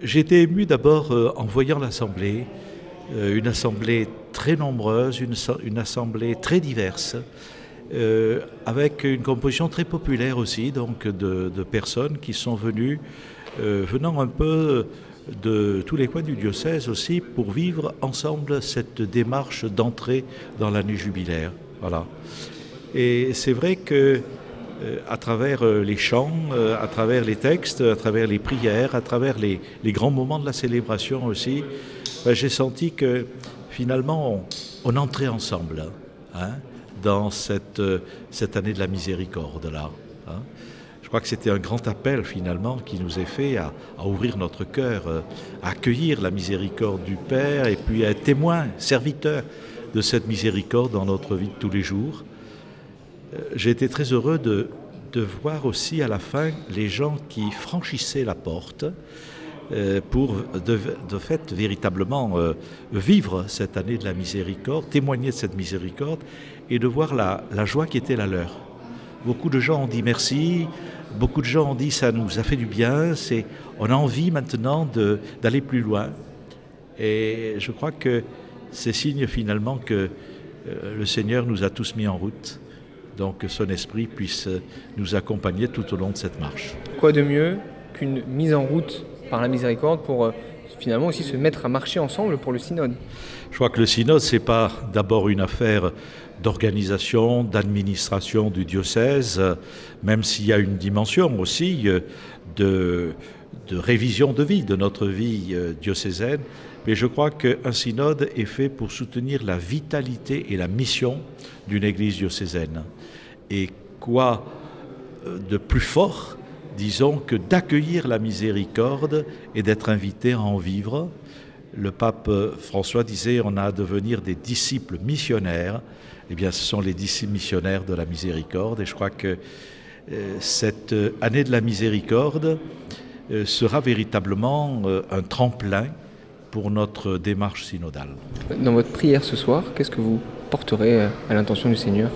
Été ému d'abord euh, en voyant l'Assemblée, euh, une Assemblée très nombreuse, une, assemblée très diverse, euh, avec une composition très populaire aussi, donc de, personnes qui sont venues, venant un peu de tous les coins du diocèse aussi, pour vivre ensemble cette démarche d'entrée dans l'année jubilaire. Voilà. Et c'est vrai que à travers euh, les chants, euh, à travers les textes, à travers les prières, à travers les, grands moments de la célébration aussi, ben, j'ai senti que finalement on, entrait ensemble hein, dans cette, cette année de la miséricorde là. Hein. Je crois que c'était un grand appel finalement qui nous est fait à, à ouvrir notre cœur, à accueillir la miséricorde du Père et puis à être témoin, serviteur de cette miséricorde dans notre vie de tous les jours. J'ai été très heureux de, de voir aussi à la fin les gens qui franchissaient la porte euh, pour de, fait véritablement euh, vivre cette année de la miséricorde, témoigner de cette miséricorde et de voir la, la joie qui était la leur. Beaucoup de gens ont dit merci, beaucoup de gens ont dit ça nous a fait du bien, c'est on a envie maintenant d'aller plus loin. Et je crois que c'est signe finalement que euh, le Seigneur nous a tous mis en route donc que son esprit puisse nous accompagner tout au long de cette marche. Quoi de mieux qu'une mise en route par la miséricorde pour euh, finalement aussi se mettre à marcher ensemble pour le synode? Je crois que le synode, ce n'est pas d'abord une affaire d'organisation, d'administration du diocèse, même s'il y a une dimension aussi de, révision de vie, de notre vie euh, diocésaine, mais je crois qu'un synode est fait pour soutenir la vitalité et la mission d'une église diocésaine. Et quoi de plus fort, disons, que d'accueillir la miséricorde et d'être invité à en vivre? Le pape François disait on a à devenir des disciples missionnaires. Eh bien, ce sont les disciples missionnaires de la miséricorde. Et je crois que euh, cette année de la miséricorde euh, sera véritablement euh, un tremplin pour notre démarche synodale. Dans votre prière ce soir, qu'est-ce que vous porterez à l'intention du Seigneur?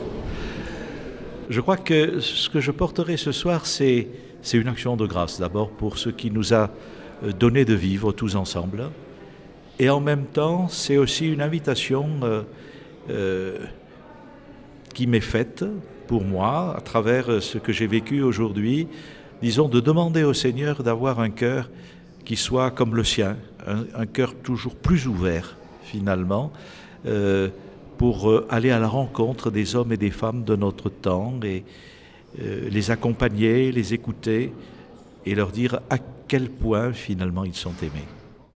Je crois que ce que je porterai ce soir, c'est une action de grâce d'abord pour ce qui nous a donné de vivre tous ensemble. Et en même temps, c'est aussi une invitation euh, euh, qui m'est faite pour moi, à travers ce que j'ai vécu aujourd'hui, disons, de demander au Seigneur d'avoir un cœur qui soit comme le sien, un, cœur toujours plus ouvert, finalement, euh, pour euh, aller à la rencontre des hommes et des femmes de notre temps et euh, les accompagner, les écouter et leur dire à quel point finalement ils sont aimés.